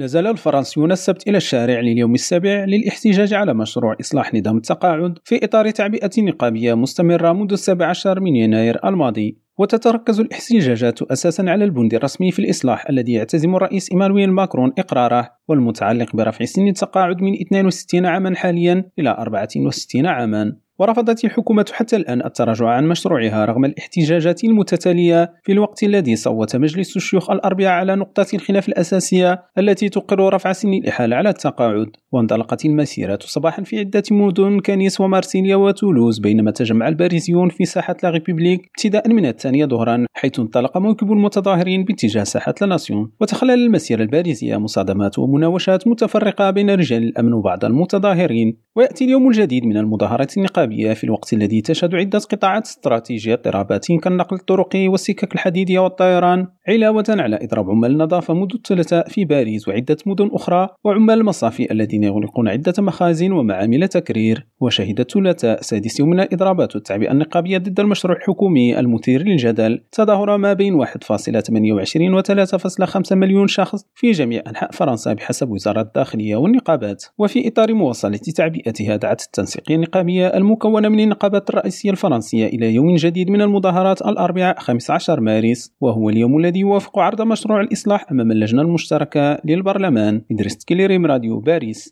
زال الفرنسيون السبت إلى الشارع لليوم السابع للاحتجاج على مشروع إصلاح نظام التقاعد في إطار تعبئة نقابية مستمرة منذ السابع عشر من يناير الماضي. وتتركز الاحتجاجات أساسا على البند الرسمي في الإصلاح الذي يعتزم الرئيس إيمانويل ماكرون إقراره. والمتعلق برفع سن التقاعد من 62 عاما حاليا إلى 64 عاما. ورفضت الحكومة حتى الآن التراجع عن مشروعها رغم الاحتجاجات المتتالية في الوقت الذي صوت مجلس الشيوخ الأربعاء على نقطة الخلاف الأساسية التي تقر رفع سن الإحالة على التقاعد. وانطلقت المسيرة صباحا في عدة مدن كنيس ومارسيليا وتولوز بينما تجمع الباريسيون في ساحة لا ريبوبليك ابتداء من الثانية ظهرا حيث انطلق موكب المتظاهرين باتجاه ساحة لا ناسيون. وتخلل المسيرة الباريسية مصادمات ومناوشات متفرقة بين رجال الأمن وبعض المتظاهرين. ويأتي اليوم الجديد من المظاهرات النقابية في الوقت الذي تشهد عدة قطاعات استراتيجية اضطرابات كالنقل الطرقي والسكك الحديدية والطيران. علاوة على إضراب عمال النظافة منذ الثلاثاء في باريس وعدة مدن أخرى وعمال المصافي الذين يغلقون عدة مخازن ومعامل تكرير. وشهد الثلاثاء سادس يوم إضرابات التعبئة النقابية ضد المشروع الحكومي المثير للجدل. تظاهر ما بين 1.28 و 3.5 مليون شخص في جميع أنحاء فرنسا بحسب وزارة الداخلية والنقابات. وفي إطار مواصلة تعبئتها دعت التنسيقية النقابية المكونة من النقابات الرئيسية الفرنسية إلى يوم جديد من المظاهرات الأربعاء 15 مارس وهو اليوم الذي يوافق عرض مشروع الإصلاح أمام اللجنة المشتركة للبرلمان إدريس كليريم راديو باريس.